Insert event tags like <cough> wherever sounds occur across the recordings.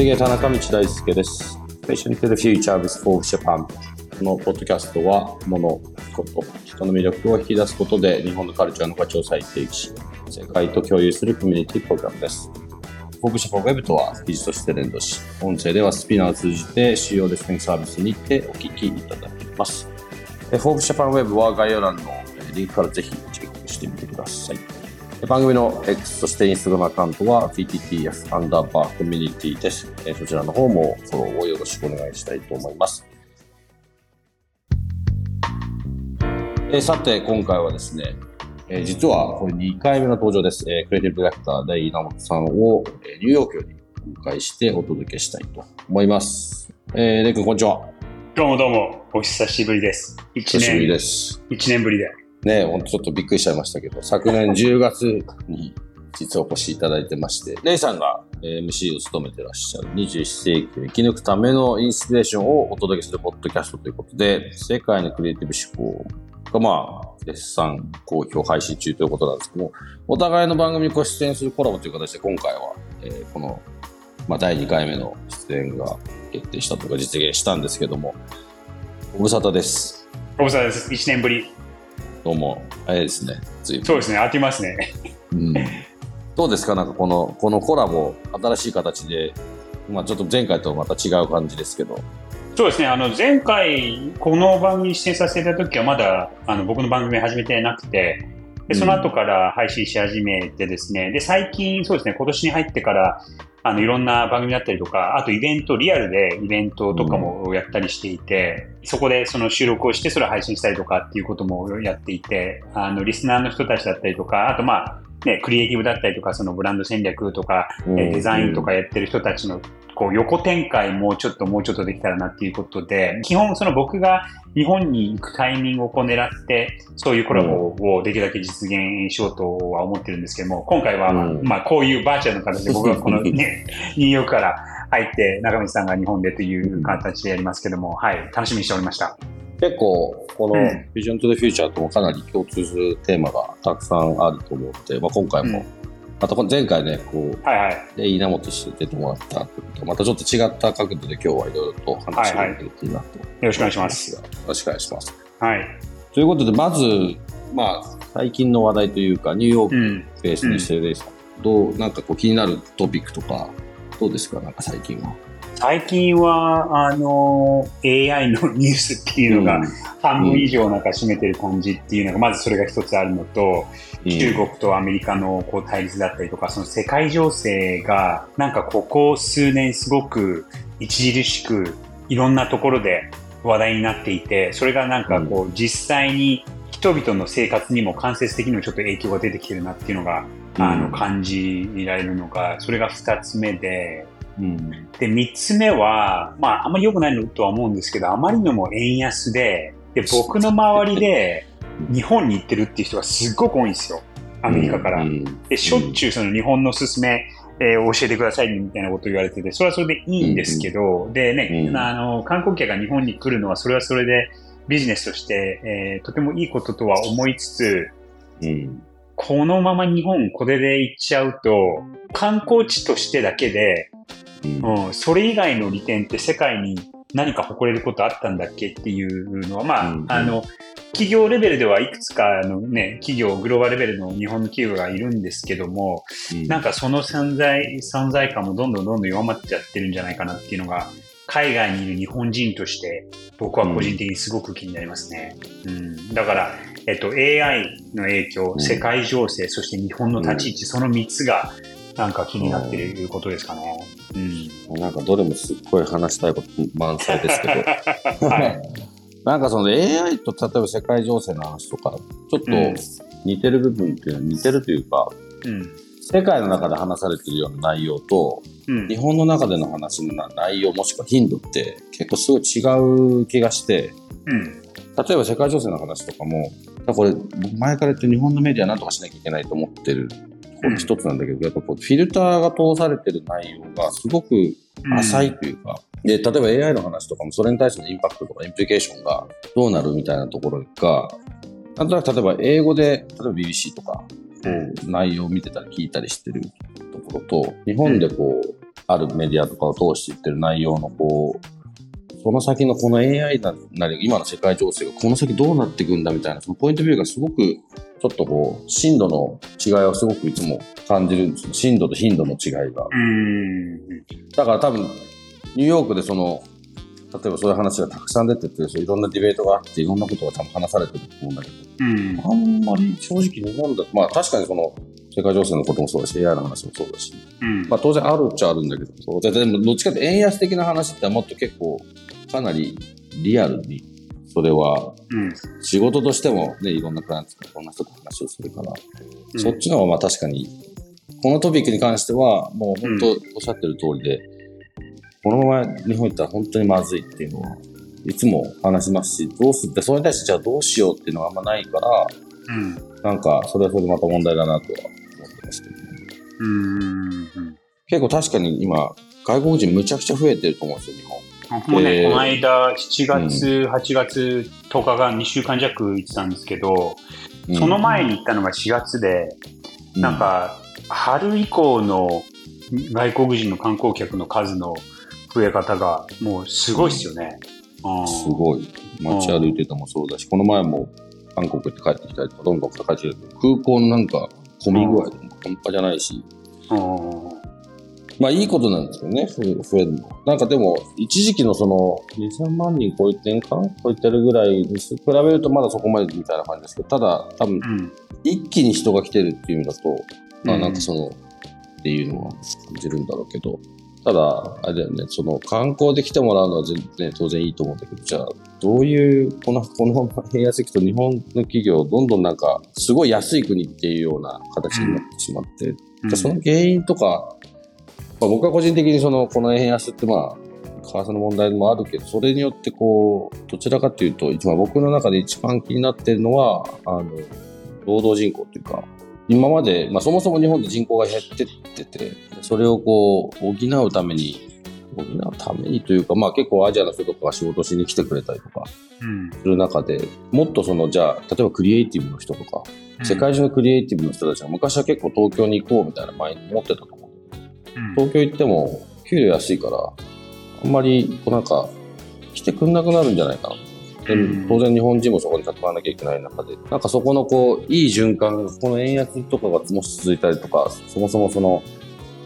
ビゲーター中道大輔です。Mission to the Future with Forbes Japan。このポッドキャストは、物、こと、人の魅力を引き出すことで、日本のカルチャーの価値を再定義し、世界と共有するコミュニティプログラムです。 Forbes Japan ウェブとは記事として連動し、音声では SPINEAR を通じて主要リスニングサービスにてお聞きいただけます。 Forbes Japan ウェブは概要欄のえーリンクからぜひチェックしてみてください。番組の X そしてインスタグラムアカウントは PTTF アンダーバーコミュニティです。えーそちらの方もフォローをよろしくお願いしたいと思います。えーさて、今回はですね、えー実はこれ2回目の登場です。えークリエイティブディレクターで稲本さんを、えーニューヨークよりお迎えしてお届けしたいと思います。えー、レイ君、こんにちは。どうもどうも、お久しぶりです。一久しぶり年、です。一年ぶりで。ね、ほんとちょっとびっくりしちゃいましたけど、昨年10月に実はお越しいただいてまして、レイさんが MC を務めてらっしゃる21世紀を生き抜くためのインスピレーションをお届けするポッドキャストということで、世界のクリエイティブ思考がまあ、絶賛好評配信中ということなんですけども、お互いの番組にご出演するコラボという形で今回は、えーこの、まあ、第2回目の出演が決定したとか実現したんですけども、ご無沙汰です。ご無沙汰です。一年ぶり。どうも、早いですね。そうですね、飽きますね。うんどうですか？なんかこの、このコラボ、新しい形で、まあちょっと前回とまた違う感じですけど。そうですね、あの、前回、この番組に出演させた時はまだ、あの、僕の番組始めてなくて、で、その後から配信し始めてですね、で、最近、そうですね、今年に入ってから、あの、いろんな番組だったりとか、あとイベント、リアルでイベントとかもやったりしていて、そこでその収録をして、それを配信したりとかっていうこともやっていて、あの、リスナーの人たちだったりとか、あとまあ、ね、クリエイティブだったりとか、そのブランド戦略とか、えーデザインとかやってる人たちのこう横展開もうちょっともうちょっとできたらなっていうことで、基本その僕が日本に行くタイミングをこう狙って、そういうコラボをできるだけ実現しようとは思ってるんですけども、今回は、うん。まあこういうバーチャルの形で僕がこのね、<laughs> ニューヨークから入って中道さんが日本でという形でやりますけども、はい、楽しみにしておりました。結構、このうん。Vision to the Future ともかなり共通するテーマがたくさんあると思うので、まあ今回も、うんまた前回ね、こう、はいはい。で、稲本として出てもらったということまたちょっと違った角度で今日はいろいろと話ができるといいなと、よろしくお願いします。。よろしくお願いします。はい。ということで、まず、まあ、最近の話題というか、ニューヨークうん。ベースにしてるレイさん、どう、なんかこう気になるトピックとか、どうですか？なんか最近は。最近は、あの、AI のニュースっていうのが、半分以上なんか占めてる感じっていうのが、まずそれが一つあるのと、うん。中国とアメリカのこう対立だったりとか、その世界情勢が、なんかここ数年すごく著しくいろんなところで話題になっていて、それがなんかこう実際に人々の生活にも間接的にもちょっと影響が出てきてるなっていうのが、あの感じられるのが、それが二つ目で、うん。で、三つ目は、まあ、あんまり良くないのとは思うんですけど、あまりにも円安で、で、僕の周りで日本に行ってるっていう人がすっごく多いんですよ。アメリカから。うんで、しょっちゅうその日本のおすすめ、えー教えてくださいみたいなことを言われてて、それはそれでいいんですけど、でね、うんあの、観光客が日本に来るのは、それはそれでビジネスとして、えーとてもいいこととは思いつつ、うん。このまま日本これで行っちゃうと、観光地としてだけで、うんうん、それ以外の利点って世界に何か誇れることあったんだっけっていうのは、まあ、うんあの、企業レベルではいくつかのね、企業、グローバルレベルの日本の企業がいるんですけども、なんかその存在、存在感もどんどんどんどん弱まっちゃってるんじゃないかなっていうのが、海外にいる日本人として、僕は個人的にすごく気になりますね。うん。だから、えっと、AI の影響、うん世界情勢、そして日本の立ち位置、その3つが、なんか気になってるいうことですかね。うん。なんかどれもすっごい話したいこと満載ですけど、<laughs> はい。<laughs> なんかその AI と例えば世界情勢の話とか、ちょっとうん似てる部分っていうのは似てるというか、うん。世界の中で話されてるような内容と、うん日。本の中での話の内容もしくは頻度って結構すごい違う気がして、うん。例えば世界情勢の話とかも、これ、僕前から言って日本のメディアなんとかしなきゃいけないと思ってる一つなんだけど、やっぱこう、フィルターが通されてる内容がすごく浅いというか、で、例えば AI の話とかもそれに対してのインパクトとかインプリケーションがどうなるみたいなところが、なんとなく例えば英語で、例えば BBC とか、こう内容を見てたり聞いたりしてるところと、日本でこう、あるメディアとかを通して言ってる内容のこう、その先のこの AI ななり、今の世界情勢がこの先どうなっていくんだみたいな、そのポイントビューがすごく、ちょっとこう、深度の違いをすごくいつも感じるんですよ。深度と頻度の違いが。うん。だから多分、ニューヨークでその、例えばそういう話がたくさん出てて、そういろんなディベートがあって、いろんなことが多分話されてると思うんだけど、うん。あんまり正直日本だと、まあ確かにその、世界情勢のこともそうだし、AI の話もそうだし、うん。まあ当然あるっちゃあるんだけど、そうででもどっちかって円安的な話ってもっと結構、かなりリアルに、それはうん。仕事としてもね、いろんなクライアントとかいろんな人と話をするから、うんそっちの方がまあ確かに、このトピックに関しては、もう本当おっしゃってる通りで、このまま日本行ったら本当にまずいっていうのは、いつも話しますし、どうすって、それに対してじゃあどうしようっていうのがあんまないから、うん。なんか、それはそれでまた問題だなとは思ってますけどね。うん。結構確かに今、外国人むちゃくちゃ増えてると思うんですよ、日本。僕もね、えー。この間、7月、8月10日が2週間弱行ってたんですけど、その前に行ったのが4月で、うん、なんか、春以降の外国人の観光客の数の増え方が、もうすごいっすよね。うん。すごい。街歩いててもそうだし、この前も韓国行って帰ってきたりとか、どんどん帰ってきたりとか、空港のなんか混み具合とかも半端じゃないし、うんまあいいことなんですよね、増え増えるの。なんかでも、一時期のその、2、3万人超えてんか超えてるぐらいに比べるとまだそこまでみたいな感じですけど、ただ多分うん。一気に人が来てるっていう意味だと、まあうんなんかその、っていうのは感じるんだろうけど、ただ、あれだよね、その観光で来てもらうのは全然、当然いいと思うんだけど、じゃあ、どういう、この、このまま平安行くと日本の企業、どんどんなんか、すごい安い国っていうような形になってしまって、じゃあその原因とか、まあ、僕は個人的にその、この円安ってまあ、為替の問題もあるけど、それによってこう、どちらかというと、一番僕の中で一番気になってるのは、あの、労働人口っていうか、今まで、まあそもそも日本で人口が減ってってて、それをこう、補うために、補うためにというか、まあ結構アジアの人とかが仕事しに来てくれたりとかうん。する中で、もっとその、じゃあ、例えばクリエイティブの人とか、世界中のクリエイティブの人たちが昔は結構東京に行こうみたいな前に思ってたと思う。東京行っても給料安いから、あんまりこうなんか来てくんなくなるんじゃないかな。でうん当然日本人もそこに戦わなきゃいけない中で、なんかそこのこう、いい循環が、この円安とかがもし続いたりとか、そもそもその、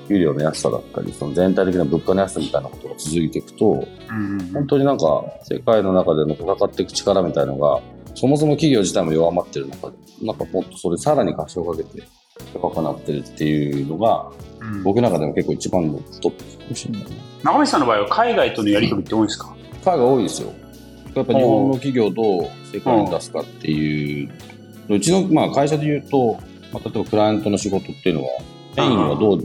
給料の安さだったり、その全体的な物価の安さみたいなことが続いていくと、うん。本当になんか世界の中での戦っていく力みたいのが、そもそも企業自体も弱まってる中で、なんかもっとそれさらに過小かけて高くなってるっていうのが、うん僕の中でも結構一番のトップかもしれないな。長渕さんの場合は海外とのやり取りって多いんですか？海外多いですよ。やっぱ日本の企業どう世界に出すかっていう、うちの、まあ、会社で言うと、まあ、例えばクライアントの仕事っていうのは、メインはどう、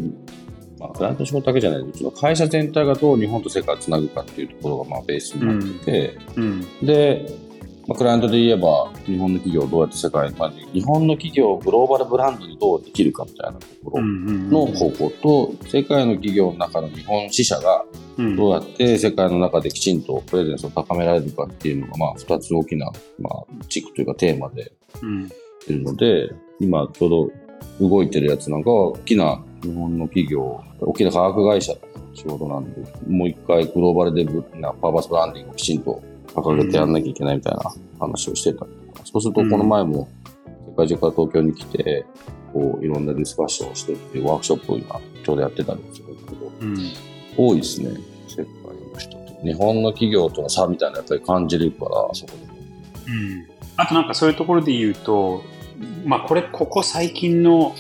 まあ、クライアントの仕事だけじゃない、うちの会社全体がどう日本と世界をつなぐかっていうところがまあベースになってて、うん。で、まあ、クライアントで言えば、日本の企業をどうやって世界に、まあ、日本の企業をグローバルブランドにどうできるかみたいなところの方向と、世界の企業の中の日本支社がうん。どうやって世界の中できちんとプレゼンスを高められるかっていうのが、まあ、二つ大きな、まあ、軸というかテーマでうん。いるので、今ちょうど動いてるやつなんかは、大きな日本の企業、大きな化学会社の仕事なんで、もう一回グローバルでブなパーパスブランディングをきちんと掲げてやんなきゃいけないみたいな話をしてたそうするとこの前も世界中から東京に来て、こういろんなディスカッションをしてっていうワークショップを今ちょうどやってたんですけど、うん。多いですね、世界の人と。日本の企業との差みたいなのやっぱり感じるから、そこで。うん。あとなんかそういうところで言うと、まあこれ、ここ最近の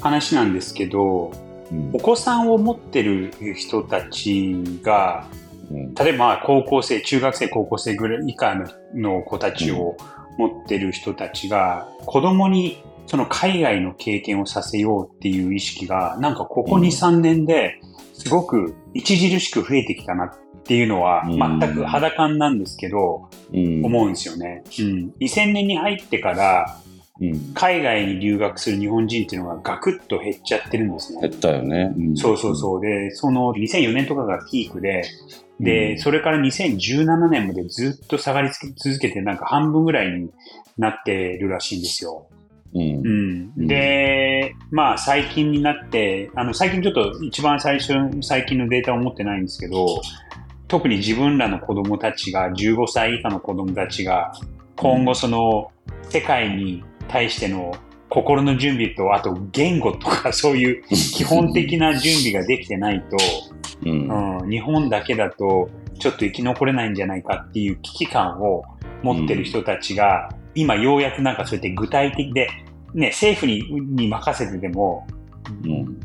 話なんですけど、うんお子さんを持ってる人たちが、うん例えばまあ高校生、中学生、高校生ぐらい以下のの子たちを持ってる人たちが、子供にその海外の経験をさせようっていう意識が、なんかここ2、3年ですごく著しく増えてきたなっていうのは、うん全く肌感なんですけど、うん。思うんですよね。うん。2000年に入ってから、うん。海外に留学する日本人っていうのがガクッと減っちゃってるんですね。減ったよね。うんそうそうそう。で、その2004年とかがピークで、で、うんそれから2017年までずっと下がり続けて、なんか半分ぐらいになってるらしいんですよ。うん。うん。で、まあ最近になって、あの最近ちょっと一番最初、最近のデータを持ってないんですけど、特に自分らの子供たちが、15歳以下の子供たちが、今後その世界に対しての心の準備と、あと言語とかそういう基本的な準備ができてないと、うん。うん、日本だけだとちょっと生き残れないんじゃないかっていう危機感を持ってる人たちが、今ようやくなんかそうやって具体的で、ね、政府にに任せてでもうん。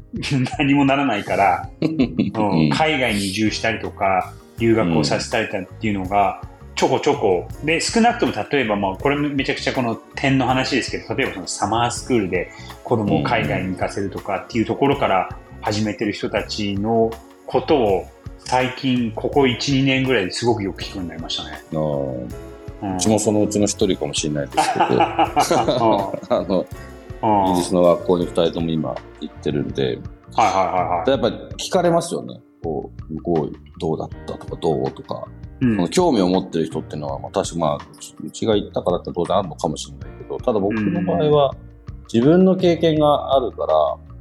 何もならないから、う <laughs> うん、海外に移住したりとか留学をさせたりっていうのがちょこちょこで少なくとも例えば、まあ、これめちゃくちゃこの点の話ですけど例えばそのサマースクールで子供を海外に行かせるとかっていうところから始めてる人たちのことを最近ここ12年ぐらいですごくよく聞くようになりましたね。あーうん。うちもそのうちの一人かもしれないですけど、<laughs> あの、うん。イギリスの学校に二人とも今行ってるんで、はいはいはいはい。やっぱり聞かれますよね。こう、向こうどうだったとかどう？とか、うん。その興味を持ってる人っていうのは、まあ確かまあ、うちが行ったからって当然あるのかもしれないけど、ただ僕の場合は、自分の経験があるから、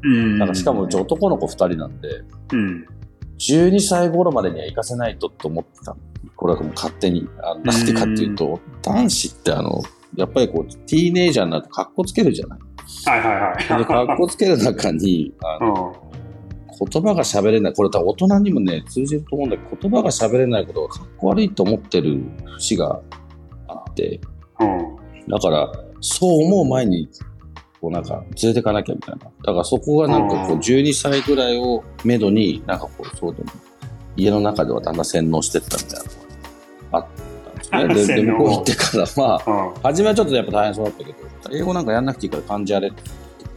うん。なんかしかもうち男の子二人なんで、うん12歳頃までには行かせないとって思ってた。これはもう勝手に。あのなんでかっていうと、男子ってあの、やっぱりこう、ティーネイジャーになると格好つけるじゃない。はいはいはい。で、格好つける中に、あのうん言葉が喋れない、これ多分大人にもね、通じると思うんだけど、言葉が喋れないことがかっこ悪いと思ってる節があって、うんだから、そう思う前に、こうなんか、連れてかなきゃみたいな。だからそこがなんかこう、うん。12歳ぐらいをめどに、なんかこう、そうでも、家の中ではだんだん洗脳してったみたいなのがあったんですね。<laughs> で、で向こう行ってから、まあ、うん。初めはちょっとやっぱ大変そうだったけど、英語なんかやんなくていいから漢字やれって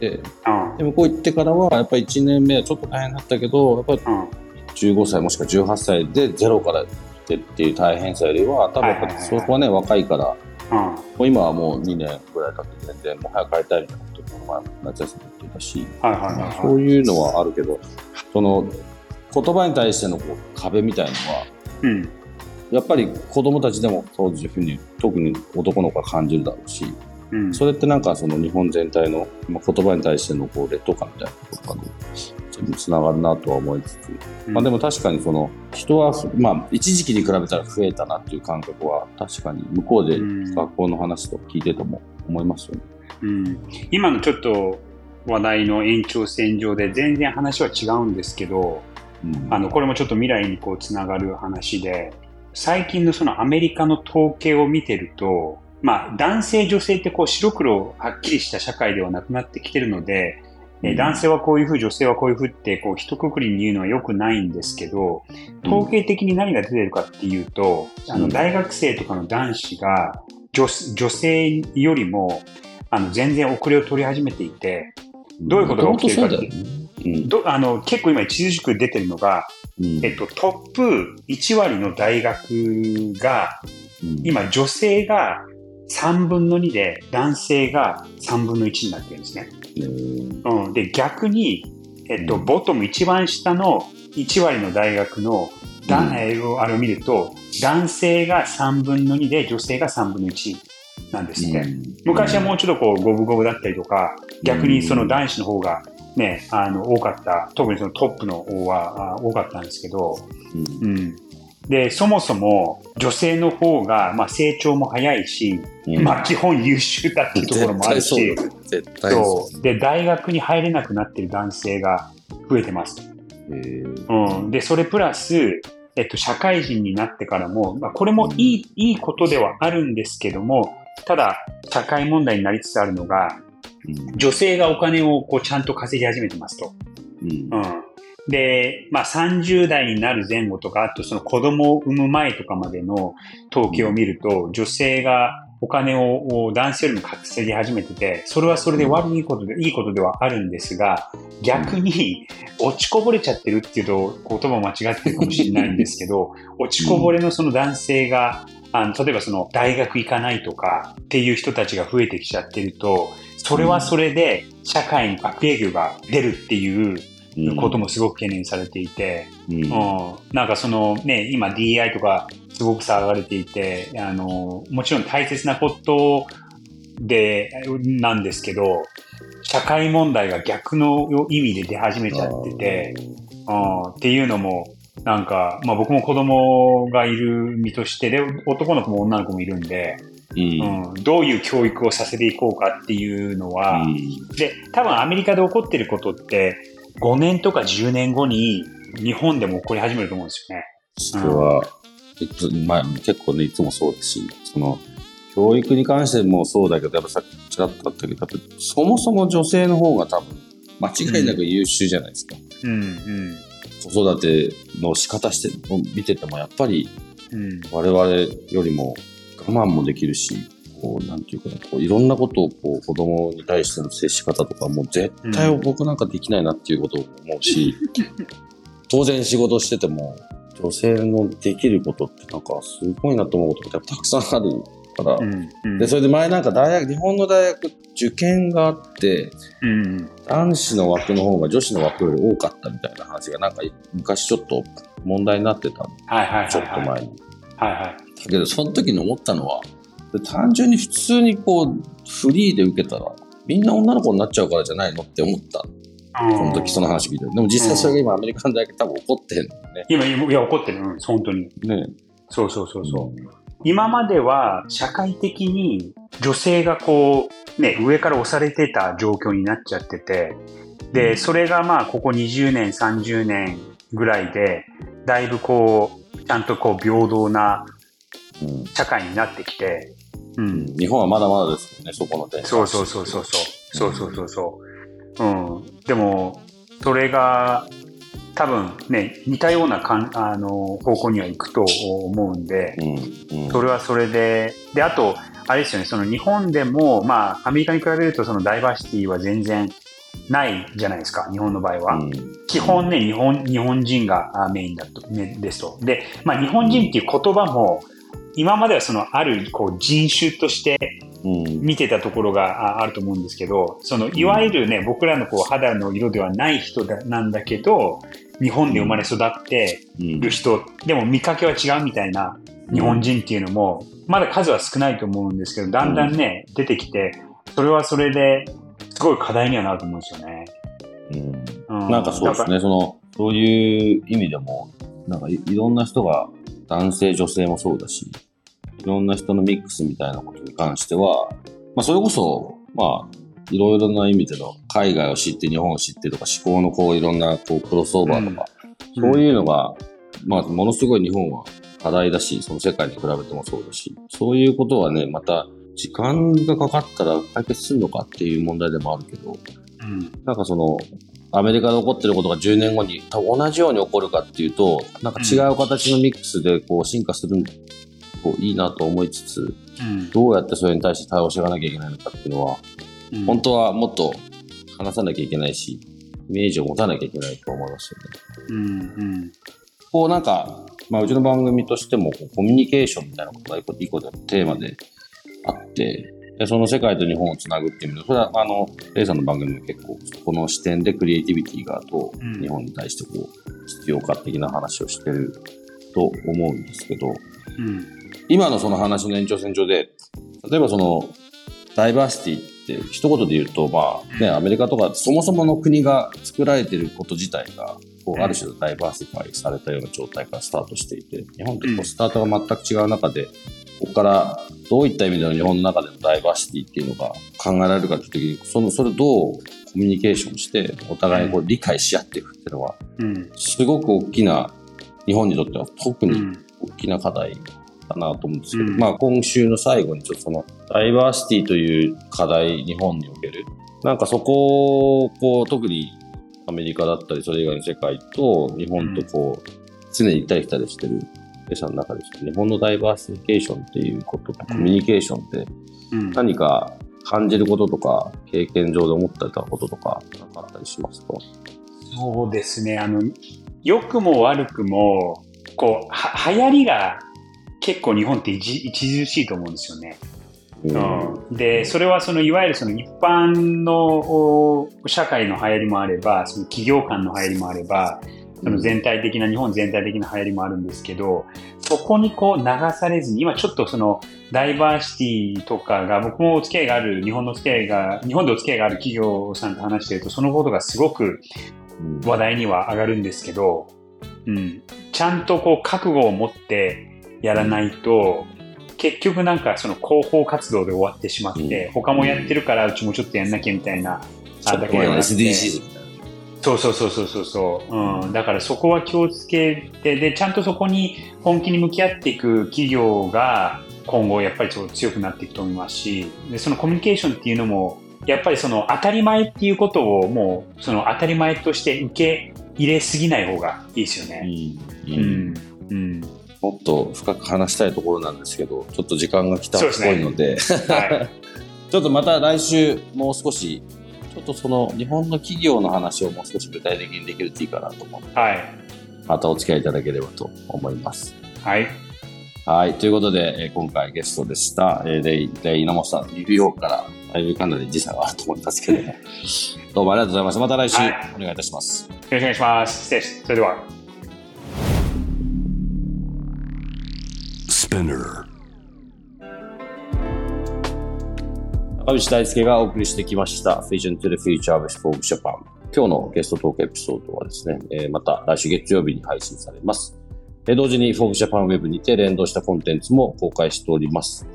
言って。て、うん。で、向こう行ってからは、やっぱり1年目はちょっと大変だったけど、やっぱりうん15歳もしくは18歳でゼロからってっていう大変さよりは、多分やっぱりそこはね、若いから、うんもう今はもう2年ぐらい経って全然もう早く帰りたいみたいなことを、まあ、夏休み言っていたし、はいはいはいはい。そういうのはあるけど、その言葉に対してのこう壁みたいのは、うん。やっぱり子供たちでもそういうふうに、特に男の子は感じるだろうし、うん。それってなんかその日本全体の、まあ、言葉に対してのこう劣等感みたいなところに全部つながるなとは思いつつ、うん。まあでも確かにその人は、まあ一時期に比べたら増えたなっていう感覚は確かに向こうでうん。学校の話とか聞いてても思いますよね。うん。今のちょっと話題の延長線上で全然話は違うんですけど、うん。あの、これもちょっと未来にこうつながる話で、最近のそのアメリカの統計を見てると、まあ男性女性ってこう白黒はっきりした社会ではなくなってきてるので、えー男性はこういうふう、女性はこういうふうってこう一括りに言うのは良くないんですけど、統計的に何が出てるかっていうと、あのうん大学生とかの男子が女女性よりもあの全然遅れを取り始めていて、どういうことが起きてるかってう。だよね。どあの結構今著しく出てるのが、うん。えっと、トップ1割の大学が、うん。今女性が3分の2で男性が3分の1になってるんですね。うん。うん、で、逆に、えっと、うん。ボトム一番下の1割の大学のだ、うん。えーあれを見ると、男性が3分の2で女性が3分の1なんですって。昔はもうちょっとこう五分五分だったりとか、逆にその男子の方がね、あの多かった、特にそのトップの方はあ多かったんですけど、うん。うん。で、そもそも女性の方が、まあ、成長も早いし、うんまあ基本優秀だっていうところもあるし、絶対そうで、大学に入れなくなってる男性が増えてます。う。ん。で、それプラス、えっと、社会人になってからも、まあ、これもいい、いいことではあるんですけども、ただ、社会問題になりつつあるのが、女性がお金をこうちゃんと稼ぎ始めてますと。うんうん。で、まあ30代になる前後とか、あとその子供を産む前とかまでの統計を見ると、女性がお金を男性よりも稼ぎ始めてて、それはそれで悪いことで、いいことではあるんですが、逆に落ちこぼれちゃってるっていうと言葉間違ってるかもしれないんですけど、落ちこぼれのその男性が、あの例えばその大学行かないとかっていう人たちが増えてきちゃってると、それはそれで社会に悪影響が出るっていうこともすごく懸念されていて、うん、うん、なんかそのね、今 DI とかすごく騒がれていて、あの、もちろん大切なことで、なんですけど、社会問題が逆の意味で出始めちゃってて、うん、っていうのも、なんか、まあ僕も子供がいる身としてで、男の子も女の子もいるんで、うん、うん、どういう教育をさせていこうかっていうのは、うん、で、多分アメリカで起こってることって、5年とか10年後に日本でも起こり始めると思うんですよね。それは、いつまあ、結構ね、いつもそうだし、その、教育に関してもそうだけど、やっぱさっきちらっとあったけど、そもそも女性の方が多分、間違いなく優秀じゃないですか。うん、うん、子育ての仕方して、見てても、やっぱり、我々よりも我慢もできるし、こう、なんていうかな、こういろんなことをこう子供に対しての接し方とか、もう絶対僕なんかできないなっていうことを思うし、<laughs> 当然仕事してても、女性のできることってなんかすごいなと思うことがたくさんあるから、うんうん、でそれで前なんか大学日本の大学受験があって、うん、男子の枠の方が女子の枠より多かったみたいな話がなんか昔ちょっと問題になってたはいはい、ちょっと前に。はいはい、だけどその時に思ったのは単純に普通にこうフリーで受けたらみんな女の子になっちゃうからじゃないのって思ったその時その話聞いて。でも実際それが今アメリカの大学多分起こってるんだよね。今、いや、起こってる。うん、本当に。ねそうそうそうそう。うん、今までは社会的に女性がこう、ね、上から押されてた状況になっちゃってて、で、それがまあ、ここ20年、30年ぐらいで、だいぶこう、ちゃんとこう、平等な社会になってきて、うん。日本はまだまだですよね、そこの点。そうそうそうそうそう。そうそうそうそう。うん、でも、それが多分ね、似たようなかんあの方向には行くと思うんで、うんうん、それはそれで、で、あと、あれですよね、その日本でも、まあ、アメリカに比べるとそのダイバーシティは全然ないじゃないですか、日本の場合は。うん、基本ね、日本、日本人がメインだと、ね、ですと。で、まあ、日本人っていう言葉も、今まではそのあるこう人種として見てたところがあると思うんですけど、そのいわゆるね、僕らのこう肌の色ではない人だなんだけど、日本で生まれ育ってる人、でも見かけは違うみたいな日本人っていうのも、まだ数は少ないと思うんですけど、だんだんね、出てきて、それはそれですごい課題にはなると思うんですよね。うん、なんかそうですね、その、そういう意味でも、なんかいろんな人が、男性、女性もそうだし、いろんな人のミックスみたいなことに関しては、まあ、それこそ、まあ、いろいろな意味での海外を知って日本を知ってとか思考のこういろんなこうクロスオーバーとか、うん、そういうのが、まあ、ものすごい日本は課題だし、その世界に比べてもそうだし、そういうことはね、また時間がかかったら解決するのかっていう問題でもあるけど、うん、なんかその、アメリカで起こってることが10年後に同じように起こるかっていうと、なんか違う形のミックスでこう進化するこういいなと思いつつ、うん、どうやってそれに対して対応していかなきゃいけないのかっていうのは、うん、本当はもっと話さなきゃいけないし、イメージを持たなきゃいけないと思いますよね。うんうん、こうなんか、まあ、うちの番組としてもコミュニケーションみたいなことが一個でテーマであって、でその世界と日本をつなぐっていう意味で、それはあの、レイさんの番組も結構、この視点でクリエイティビティがどう日本に対してこう、必要か的な話をしてると思うんですけど、うん今のその話の延長線上で、例えばその、ダイバーシティって一言で言うと、まあね、アメリカとかそもそもの国が作られてること自体が、こう、ある種のダイバーシファイされたような状態からスタートしていて、日本ってこうスタートが全く違う中で、ここからどういった意味での日本の中でのダイバーシティっていうのが考えられるかっていう時に、その、それをどうコミュニケーションして、お互いにこう理解し合っていくっていうのは、すごく大きな、日本にとっては特に大きな課題かなと思うんですけど、うん、まあ今週の最後にちょっとそのダイバーシティという課題、日本における、なんかそこをこう特にアメリカだったりそれ以外の世界と日本とこう、常に行ったり来たりしてる弊者の中で日本のダイバーシフィケーションっていうこととコミュニケーションってうん。何か感じることとか経験上で思ってたこととか何かあったりしますか？そうですね。あの、良くも悪くも、こう、は、流行りが結構日本って一著しいと思うんですよね。うん、で、それはその、いわゆるその一般のお社会の流行りもあれば、その企業間の流行りもあれば、その全体的な、日本全体的な流行りもあるんですけど、そこにこう流されずに、今ちょっとそのダイバーシティとかが、僕もお付き合いがある、日本のお付き合いが、日本でお付き合いがある企業さんと話してると、そのことがすごくうん。話題には上がるんですけど、うん、ちゃんとこう覚悟を持ってやらないと、結局なんかその広報活動で終わってしまって、うん。他もやってるからうちもちょっとやんなきゃみたいな、ちょっと前の SDGs みたいな。そうそうそうそうそうそう、うん、だからそこは気をつけてでちゃんとそこに本気に向き合っていく企業が今後やっぱりそう強くなっていくと思いますしでそのコミュニケーションっていうのもやっぱりその当たり前っていうことをもうその当たり前として受け入れすぎない方がいいですよね。ううん。ん。うんもっと深く話したいところなんですけど、ちょっと時間が来たっぽいので、<laughs> はいちょっとまた来週もう少し、ちょっとその日本の企業の話をもう少し具体的にできるといいかなと思って、はいまたお付き合いいただければと思います。はいはい。ということで、えー今回ゲストでした、えーレイ、レイ稲本さん、ニューヨークから、だいぶかなり時差があると思いますけども、<laughs> どうもありがとうございました。また来週はいお願いいたします。よろしくお願いします。失礼しそれでは。Spinner. 中内大輔がお送りしてきました Vision to the Future of Forbes Japan 今日のゲストトークエピソードはですね、えーまた来週月曜日に配信されます。えー同時に Forbes Japan Web にて連動したコンテンツも公開しております。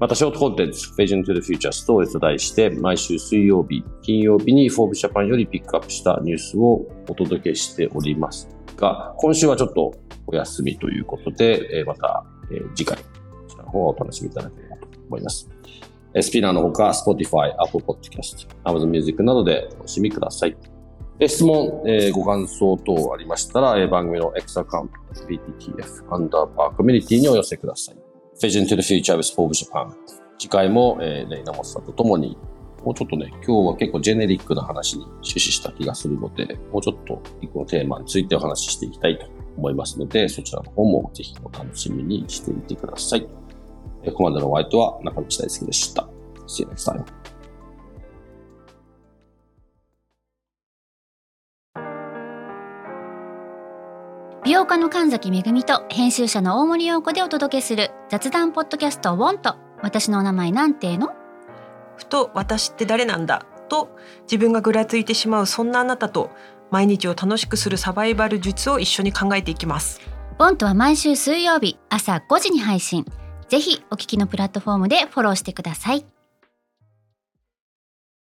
またショートコンテンツ Vision to the Future Stories と題して毎週水曜日、金曜日に Forbes Japan よりピックアップしたニュースをお届けしておりますが、今週はちょっとお休みということで、えーまた、えー次回、こちらの方をお楽しみいただければと思います。えースピナーのほか、Spotify、Apple Podcast、Amazon Music などでお楽しみください。え質問、えーご感想等ありましたら、えー番組の X アカウント、BTTF アンダーバーコミュニティにお寄せください。Vision to the Future with Forbes Japan。次回も、えー、レイナモスさんと共に、もうちょっとね、今日は結構ジェネリックな話に終始した気がするので、もうちょっと一個のテーマについてお話ししていきたいと思いますので、そちらの方もぜひお楽しみにしてみてください。えーここまでのお相手は中道大輔でした。See you next time. 美容家の神崎めぐみと編集者の大森洋子でお届けする雑談ポッドキャストウォンと私のお名前なんての？ふと私って誰なんだ？と自分がぐらついてしまうそんなあなたと毎日を楽しくするサバイバル術を一緒に考えていきます。ボンとは毎週水曜日朝5時に配信。ぜひお聞きのプラットフォームでフォローしてください。